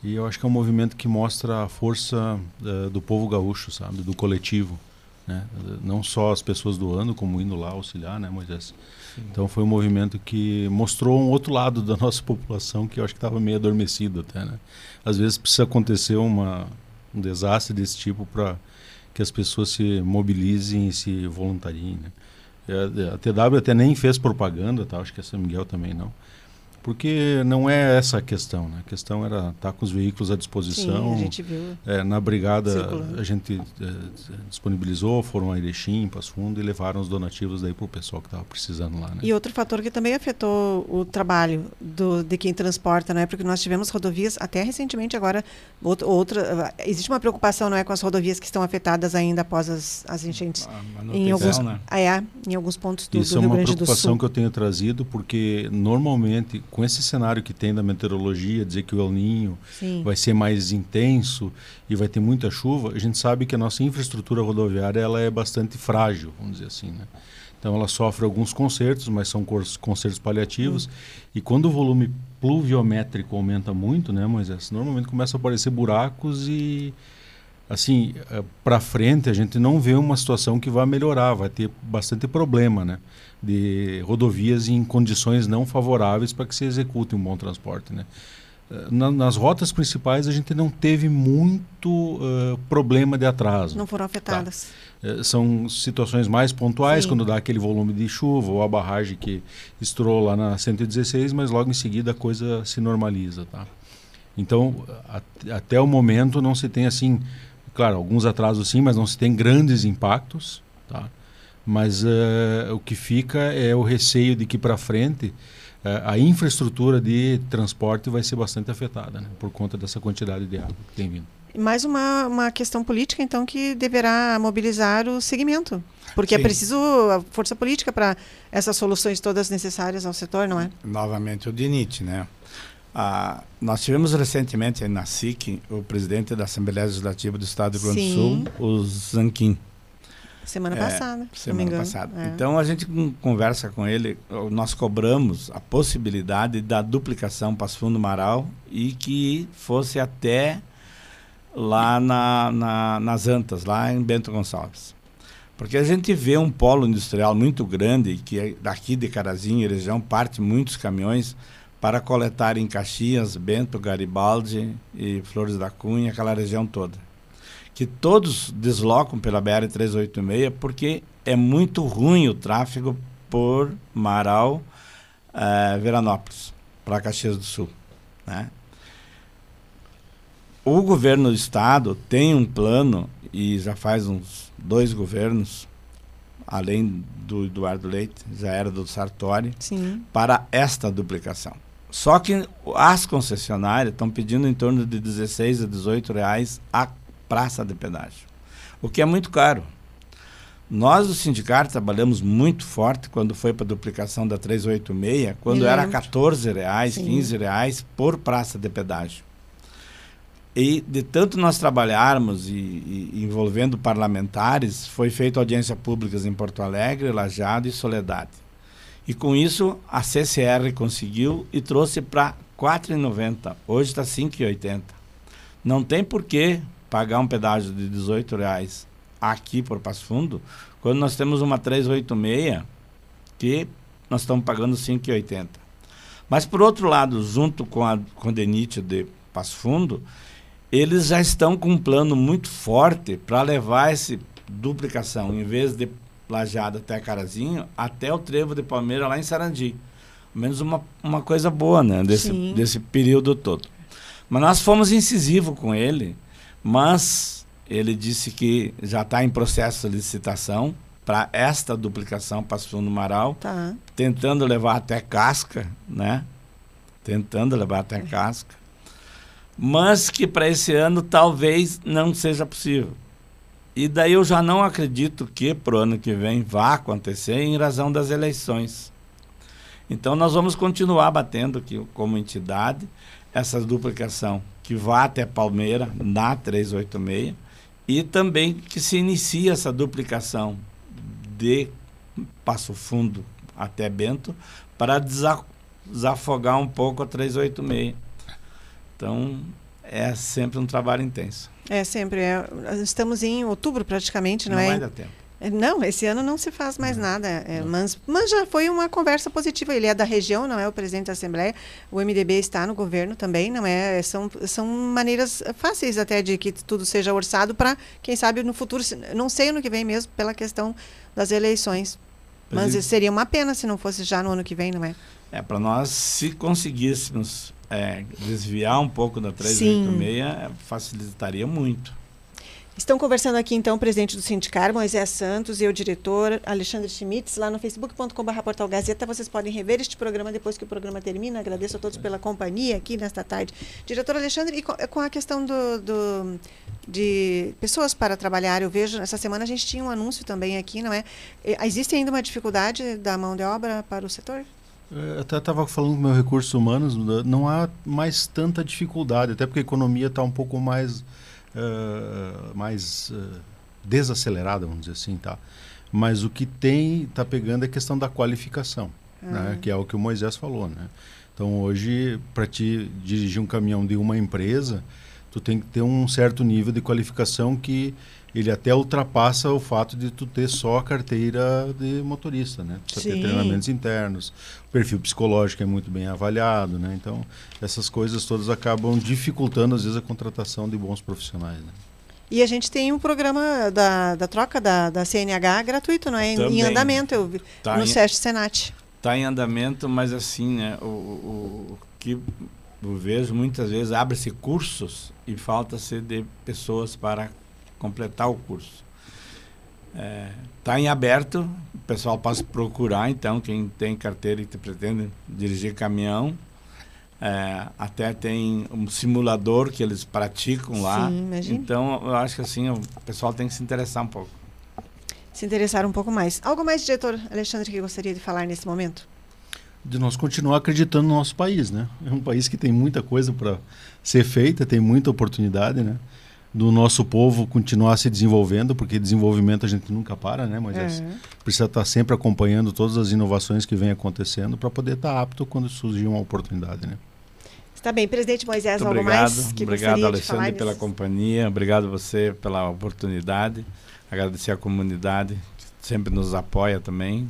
E eu acho que é um movimento que mostra a força uh, do povo gaúcho, sabe, do coletivo, né? Não só as pessoas do ano como indo lá auxiliar, né, Moisés? Sim. Então foi um movimento que mostrou um outro lado da nossa população que eu acho que estava meio adormecido até, né? Às vezes precisa acontecer uma, um desastre desse tipo para que as pessoas se mobilizem e se voluntariem, né? É, a TW até nem fez propaganda, tá? Acho que a São Miguel também não porque não é essa a questão, né? A questão era estar tá com os veículos à disposição. Sim, a gente viu. É, na brigada circulando. a gente é, disponibilizou, foram a Erechim, Passo Fundo e levaram os donativos daí para o pessoal que estava precisando lá. Né? E outro fator que também afetou o trabalho do, de quem transporta, não é? Porque nós tivemos rodovias até recentemente agora outra, outra existe uma preocupação, não é, com as rodovias que estão afetadas ainda após as, as enchentes em alguns né? ah, é, em alguns pontos do, Isso do Rio Grande do Sul. Isso é uma preocupação que eu tenho trazido porque normalmente com esse cenário que tem da meteorologia, dizer que o El Ninho Sim. vai ser mais intenso e vai ter muita chuva, a gente sabe que a nossa infraestrutura rodoviária ela é bastante frágil, vamos dizer assim, né? Então ela sofre alguns concertos, mas são concertos paliativos. Hum. E quando o volume pluviométrico aumenta muito, né, Moisés? Normalmente começa a aparecer buracos e assim, eh, para frente a gente não vê uma situação que vai melhorar, vai ter bastante problema, né? De rodovias em condições não favoráveis para que se execute um bom transporte. Né? Eh, na, nas rotas principais a gente não teve muito uh, problema de atraso. Não foram afetadas. Tá? Uh, são situações mais pontuais, Sim. quando dá aquele volume de chuva ou a barragem que estourou lá na 116, mas logo em seguida a coisa se normaliza. Tá? Então, a, até o momento não se tem assim, claro, alguns atrasos sim, mas não se tem grandes impactos, tá? Mas uh, o que fica é o receio de que para frente uh, a infraestrutura de transporte vai ser bastante afetada, né? Por conta dessa quantidade de água que tem vindo. Mais uma, uma questão política, então, que deverá mobilizar o segmento. Porque é Sim. preciso a força política para essas soluções todas necessárias ao setor, não é? Novamente o DINIT, né? Ah, nós tivemos recentemente na SIC o presidente da Assembleia Legislativa do Estado do Rio Grande do. Sul, o Zanquim. Semana É, passada, se não me Semana passada. É. Então a gente con- conversa com ele, nós cobramos a possibilidade da duplicação Passo Fundo Marau e que fosse até lá na, na- nas Antas, lá em Bento Gonçalves. Porque a gente vê um polo industrial muito grande, que é daqui de Carazinho e região parte muitos caminhões para coletar em Caxias, Bento, Garibaldi e Flores da Cunha, aquela região toda que todos deslocam pela BR-386 porque é muito ruim o tráfego por Marau, eh, Veranópolis, para Caxias do Sul. Né? O governo do estado tem um plano, e já faz uns dois governos, além do Eduardo Leite, já era do Sartori, Sim. para esta duplicação. Só que as concessionárias estão pedindo em torno de 16 a 18 reais a praça de pedágio, o que é muito caro. Nós do sindicato trabalhamos muito forte quando foi para a duplicação da 386, quando era lembro. 14 reais, Sim. 15 reais por praça de pedágio. E de tanto nós trabalharmos e, e envolvendo parlamentares, foi feita audiência públicas em Porto Alegre, Lajado e Soledade. E com isso a CCR conseguiu e trouxe para R$ 4,90. Hoje está R$ 5,80. Não tem por que pagar um pedágio de 18 reais aqui por Passo Fundo, quando nós temos uma 386 que nós estamos pagando R$ 5,80. Mas por outro lado, junto com a DENIT de Passo Fundo, eles já estão com um plano muito forte para levar essa duplicação, em vez de Lajada até Carazinho, até o Trevo de Palmeira lá em Sarandi. Menos uma, uma coisa boa, né? Desse, Sim. desse período todo. Mas nós fomos incisivos com ele, mas ele disse que já está em processo de licitação para esta duplicação Passo Fundo Marau, Tá. tentando levar até Casca, né? Tentando levar até Casca. Mas que para esse ano talvez não seja possível. E daí eu já não acredito que para o ano que vem vá acontecer em razão das eleições. Então nós vamos continuar batendo aqui como entidade essa duplicação que vá até Palmeira na 386 e também que se inicie essa duplicação de Passo Fundo até Bento para desa- desafogar um pouco a 386. Então é sempre um trabalho intenso. É sempre. é, estamos em outubro praticamente, não, Não é? vai dar tempo. É, Não, esse ano não se faz mais nada. é, mas, mas já foi uma conversa positiva. Ele é da região, não é o presidente da Assembleia. O MDB está no governo também, não é? São, são maneiras fáceis até de que tudo seja orçado para, quem sabe, no futuro, não sei ano que vem mesmo, pela questão das eleições. Mas é. seria uma pena se não fosse já no ano que vem, não é? É, para nós, se conseguíssemos é, desviar um pouco da 386, é, facilitaria muito. Estão conversando aqui então o presidente do Sindicar, Moisés Santos, e o diretor Alexandre Schmitz, lá no facebook.com.br Portal Gazeta. Vocês podem rever este programa depois que o programa termina. Agradeço a todos pela companhia aqui nesta tarde. Diretor Alexandre, e co- com a questão do, do- de pessoas para trabalhar, eu vejo, essa semana a gente tinha um anúncio também aqui, não é? Existe ainda uma dificuldade da mão de obra para o setor? É, Até estava falando com meus recursos humanos, não há mais tanta dificuldade, até porque a economia está um pouco mais, eh, mais eh, desacelerada, vamos dizer assim, tá? Mas o que tem, está pegando é a questão da qualificação, né? que é o que o Moisés falou. Né? Então, hoje, para te dirigir um caminhão de uma empresa, tu tem que ter um certo nível de qualificação que ele até ultrapassa o fato de tu ter só a carteira de motorista, né? Tu precisa ter treinamentos internos, o perfil psicológico é muito bem avaliado, né? Então, essas coisas todas acabam dificultando, às vezes, a contratação de bons profissionais, né? E a gente tem um programa da, da troca da, da CNH gratuito, não é? Em, em Também. andamento, eu vi, Tá no em- SESC Senat. Está em andamento, mas assim, né, o, o, o que eu vejo muitas vezes abre-se cursos e falta-se de pessoas para completar o curso. Está em aberto, o pessoal pode procurar, então, quem tem carteira e que pretende dirigir caminhão. É, até tem um simulador que eles praticam lá. Sim, imagina. Então, eu acho que assim, o pessoal tem que se interessar um pouco. Se interessar um pouco mais. Algo mais, diretor Alexandre, que gostaria de falar nesse momento? de nós continuar acreditando no nosso país, né? É um país que tem muita coisa para ser feita, tem muita oportunidade, né? Do nosso povo continuar se desenvolvendo, porque desenvolvimento a gente nunca para, né? Mas É. precisa estar sempre acompanhando todas as inovações que vêm acontecendo para poder estar apto quando surgir uma oportunidade, né? Está bem, presidente Moisés, Muito algo obrigado, mais que obrigado Alexandre pela companhia, obrigado você pela oportunidade, agradecer a comunidade que sempre nos apoia também,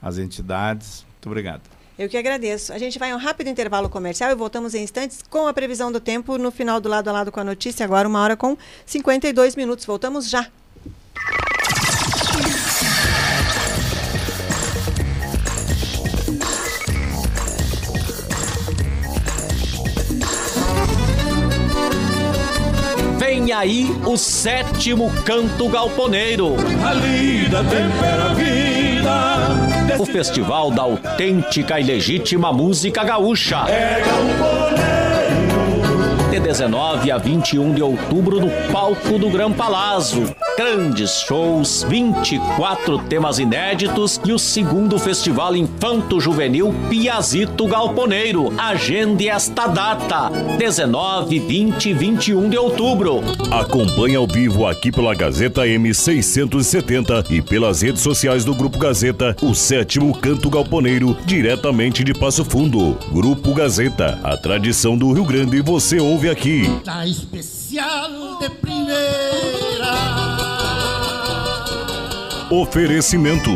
as entidades, muito obrigado. Eu que agradeço. A gente vai a um rápido intervalo comercial e voltamos em instantes com a previsão do tempo no final do lado a lado com a notícia, agora uma hora com 52 minutos. Voltamos já. Vem aí o sétimo canto galponeiro. A lida tempera a vida. O festival da autêntica e legítima música gaúcha. É De 19 a 21 de outubro no palco do Gran Palazzo. Grandes shows, 24 temas inéditos e o segundo festival Infanto Juvenil Piazito Galponeiro. Agende esta data: 19, 20 e 21 de outubro. Acompanhe ao vivo aqui pela Gazeta M670 e pelas redes sociais do Grupo Gazeta, o sétimo canto galponeiro, diretamente de Passo Fundo. Grupo Gazeta, a tradição do Rio Grande você ouve aqui. La especial de primeira. Oferecimento.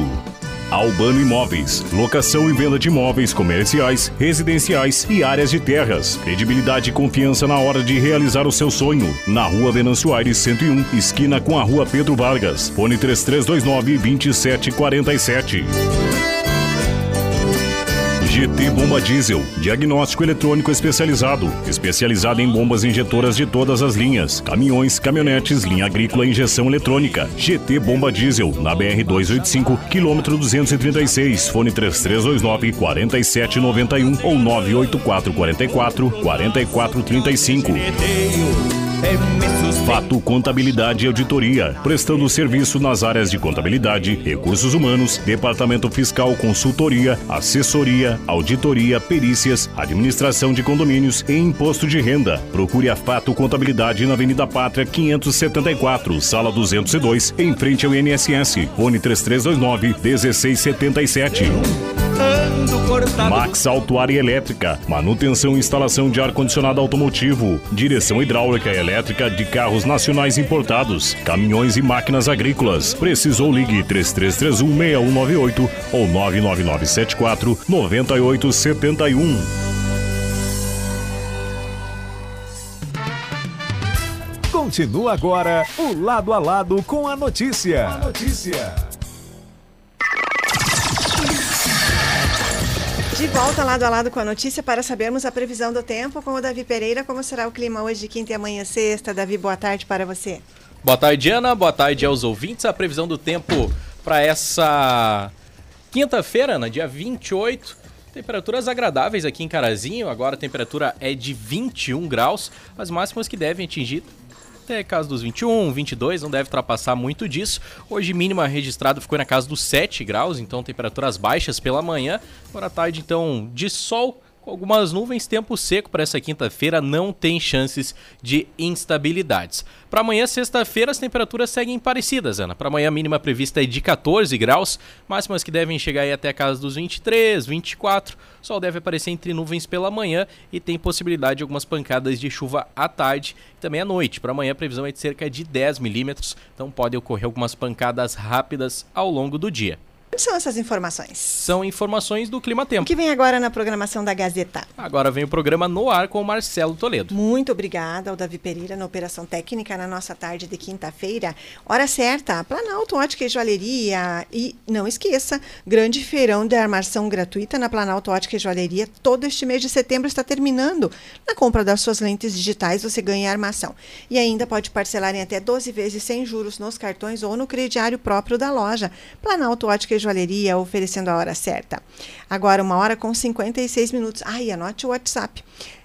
Albano Imóveis, locação e venda de imóveis comerciais, residenciais e áreas de terras. Credibilidade e confiança na hora de realizar o seu sonho. Na rua Venâncio Aires 101, esquina com a rua Pedro Vargas. Fone 3329 2747. GT Bomba Diesel, diagnóstico eletrônico especializado, especializado em bombas injetoras de todas as linhas, caminhões, caminhonetes, linha agrícola e injeção eletrônica. GT Bomba Diesel, na BR 285, quilômetro 236, fone 3329 4791 ou 98444 4435. Fato Contabilidade e Auditoria, prestando serviço nas áreas de contabilidade, recursos humanos, departamento fiscal, consultoria, assessoria, auditoria, perícias, administração de condomínios e imposto de renda. Procure a Fato Contabilidade na Avenida Pátria 574, sala 202, em frente ao INSS. Fone 3329 1677. Max Autuária Elétrica, manutenção e instalação de ar-condicionado automotivo, direção hidráulica e elétrica de carros nacionais importados, caminhões e máquinas agrícolas. Precisou ligue 33316198 ou 99974 9871. Continua agora o lado a lado com a notícia. A notícia. De volta lado a lado com a notícia para sabermos a previsão do tempo com o Davi Pereira. Como será o clima hoje, quinta e amanhã sexta? Davi, boa tarde para você. Boa tarde, Ana. Boa tarde aos ouvintes. A previsão do tempo para essa quinta-feira, Ana, dia 28. Temperaturas agradáveis aqui em Carazinho. Agora a temperatura é de 21 graus. As máximas que devem atingir até casa dos 21, 22, não deve ultrapassar muito disso. Hoje, mínima registrado ficou na casa dos 7 graus, então temperaturas baixas pela manhã. Agora tarde, então, de sol com algumas nuvens, tempo seco para essa quinta-feira, não tem chances de instabilidades. Para amanhã, sexta-feira, as temperaturas seguem parecidas, Ana. Para amanhã, a mínima prevista é de 14 graus, máximas que devem chegar aí até a casa dos 23, 24. O sol deve aparecer entre nuvens pela manhã e tem possibilidade de algumas pancadas de chuva à tarde e também à noite. Para amanhã, a previsão é de cerca de 10 milímetros, então podem ocorrer algumas pancadas rápidas ao longo do dia. São essas informações. São informações do Clima O Tempo. que vem agora na programação da Gazeta? Agora vem o programa No Ar com o Marcelo Toledo. Muito obrigada ao Davi Pereira na operação técnica na nossa tarde de quinta-feira. Hora certa, Planalto Ótica e Joalheria. E não esqueça, grande feirão de armação gratuita na Planalto Ótica e Joalheria. Todo este mês de setembro está terminando. Na compra das suas lentes digitais, você ganha armação. E ainda pode parcelar em até 12 vezes sem juros nos cartões ou no crediário próprio da loja. Planalto Ótica e Joalheria oferecendo a hora certa. Agora, uma hora com 56 minutos. Ai, anote o WhatsApp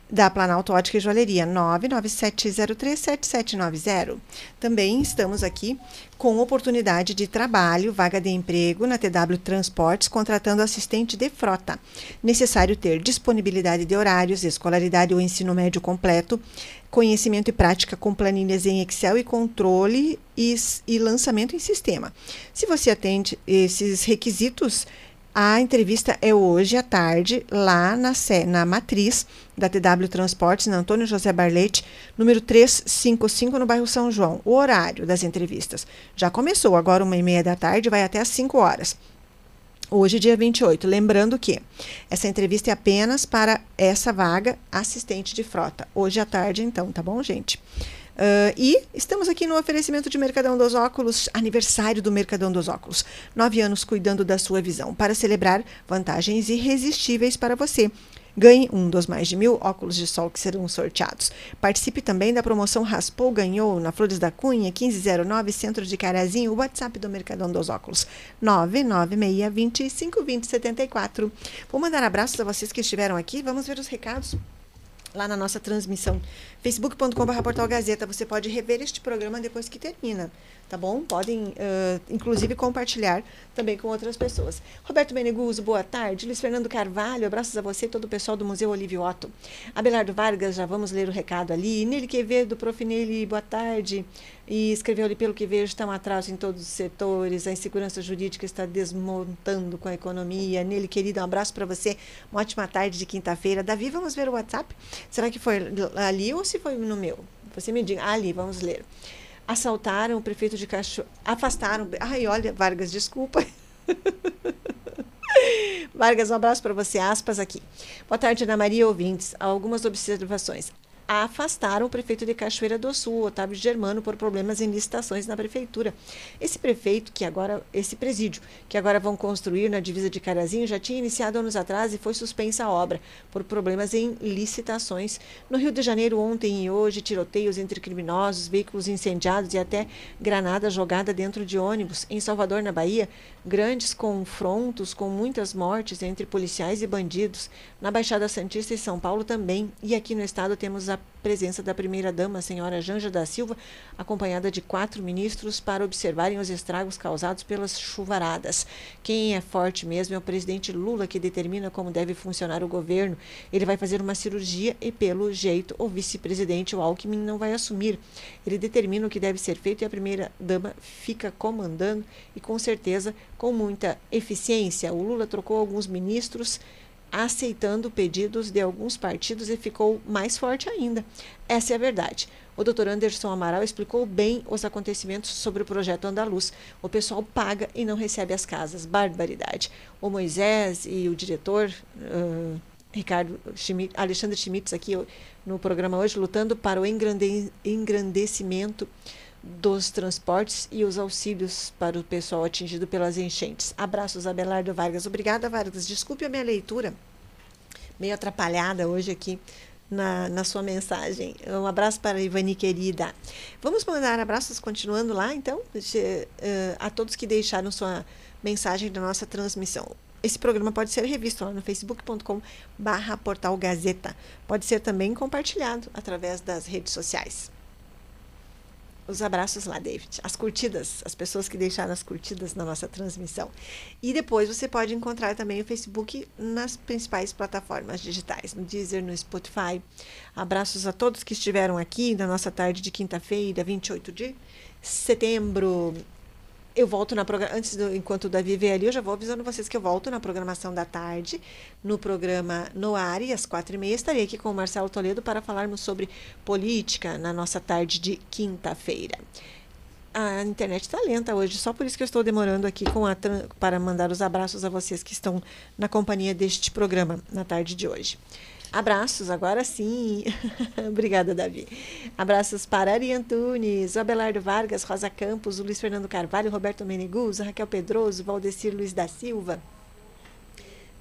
da Planalto Ótica e Joalheria, 997037790. Também estamos aqui com oportunidade de trabalho, vaga de emprego na TW Transportes, contratando assistente de frota. Necessário ter disponibilidade de horários, escolaridade ou ensino médio completo, conhecimento e prática com planilhas em Excel e controle e, e lançamento em sistema. Se você atende esses requisitos, a entrevista é hoje à tarde, lá na, na matriz da TW Transportes, na Antônio José Barlete, número 355, no bairro São João. O horário das entrevistas já começou, agora uma e meia da tarde, vai até às 5 horas. Hoje, dia 28. Lembrando que essa entrevista é apenas para essa vaga assistente de frota. Hoje à tarde, então, tá bom, gente? Ah, e estamos aqui no oferecimento de Mercadão dos Óculos, aniversário do Mercadão dos Óculos. Nove anos cuidando da sua visão, para celebrar vantagens irresistíveis para você. Ganhe um dos mais de mil óculos de sol que serão sorteados. Participe também da promoção Raspou Ganhou na Flores da Cunha, 1509, Centro de Carazinho, o WhatsApp do Mercadão dos Óculos, 996252074. Vou mandar abraços a vocês que estiveram aqui. Vamos ver os recados lá na nossa transmissão. facebook.com.br Portal. Você pode rever este programa depois que termina, tá bom? Podem, ah, inclusive, compartilhar também com outras pessoas. Roberto Meneguzzo, boa tarde. Luiz Fernando Carvalho, abraços a você e todo o pessoal do Museu Olívio Otto. Abelardo Vargas, já vamos ler o recado ali. Nele Quevedo, prof. Nele, boa tarde. E escreveu ali, pelo que vejo, está um atraso em todos os setores, a insegurança jurídica está desmontando com a economia. Nele, querido, um abraço para você. Uma ótima tarde de quinta-feira. Davi, vamos ver o WhatsApp? Será que foi ali ou se foi no meu? Você me diga. Ali, vamos ler. Assaltaram o prefeito de Cachoeira. Afastaram. Ai, olha, Vargas, desculpa. Vargas, um abraço para você. Aspas aqui. Boa tarde, Ana Maria ouvintes. Algumas observações. Afastaram o prefeito de Cachoeira do Sul, Otávio Germano, por problemas em licitações na prefeitura. Esse prefeito, que agora, esse presídio, que agora vão construir na divisa de Carazinho, já tinha iniciado anos atrás e foi suspensa a obra por problemas em licitações. No Rio de Janeiro, ontem e hoje, tiroteios entre criminosos, veículos incendiados e até granada jogada dentro de ônibus. Em Salvador, na Bahia, grandes confrontos com muitas mortes entre policiais e bandidos. Na Baixada Santista e São Paulo também. E aqui no estado temos a presença da primeira-dama, senhora Janja da Silva, acompanhada de quatro ministros, para observarem os estragos causados pelas chuvaradas. Quem é forte mesmo é o presidente Lula, que determina como deve funcionar o governo. Ele vai fazer uma cirurgia e, pelo jeito, o vice-presidente, o Alckmin, não vai assumir. Ele determina o que deve ser feito e a primeira-dama fica comandando e, com certeza, com muita eficiência. O Lula trocou alguns ministros aceitando pedidos de alguns partidos e ficou mais forte ainda. Essa é a verdade. O Dr. Anderson Amaral explicou bem os acontecimentos sobre o projeto Andaluz. O pessoal paga e não recebe as casas. Barbaridade. O Moisés e o diretor uh, Ricardo Alexandre Schmitz aqui no programa hoje lutando para o engrande, engrandecimento dos transportes e os auxílios para o pessoal atingido pelas enchentes. Abraços, Abelardo Vargas. Obrigada, Vargas. Desculpe a minha leitura, meio atrapalhada hoje aqui na, na sua mensagem. Um abraço para a Ivani, querida. Vamos mandar abraços continuando lá, então, a todos que deixaram sua mensagem da nossa transmissão. Esse programa pode ser revisto lá no facebook.com barra portal Gazeta. Pode ser também compartilhado através das redes sociais os abraços lá, David. As curtidas, as pessoas que deixaram as curtidas na nossa transmissão. E depois você pode encontrar também o Facebook nas principais plataformas digitais, no Deezer, no Spotify. Abraços a todos que estiveram aqui na nossa tarde de quinta-feira, 28 de setembro. Eu volto na. Antes, do, enquanto o Davi vê ali, eu já vou avisando vocês que eu volto na programação da tarde, no programa No Ar, e às quatro e meia estarei aqui com o Marcelo Toledo para falarmos sobre política na nossa tarde de quinta-feira. a internet está lenta hoje, só por isso que eu estou demorando aqui com a para mandar os abraços a vocês que estão na companhia deste programa na tarde de hoje. Abraços, agora sim. Obrigada, Davi. Abraços para Ari Antunes, Abelardo Vargas, Rosa Campos, Luiz Fernando Carvalho, Roberto Meneguz, Raquel Pedroso, Valdecir Luiz da Silva.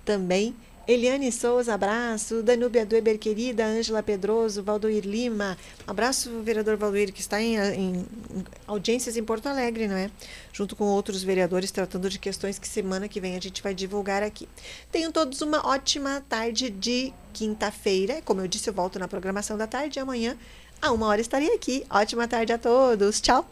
Também Eliane Souza, abraço. Danúbia Dueber, querida. Ângela Pedroso, Valdoir Lima. Abraço, vereador Valdoir, que está em, em- audiências em Porto Alegre, não é? Junto com outros vereadores, tratando de questões que semana que vem a gente vai divulgar aqui. Tenham todos uma ótima tarde de quinta-feira. Como eu disse, eu volto na programação da tarde amanhã, a uma hora, estarei aqui. Ótima tarde a todos. Tchau.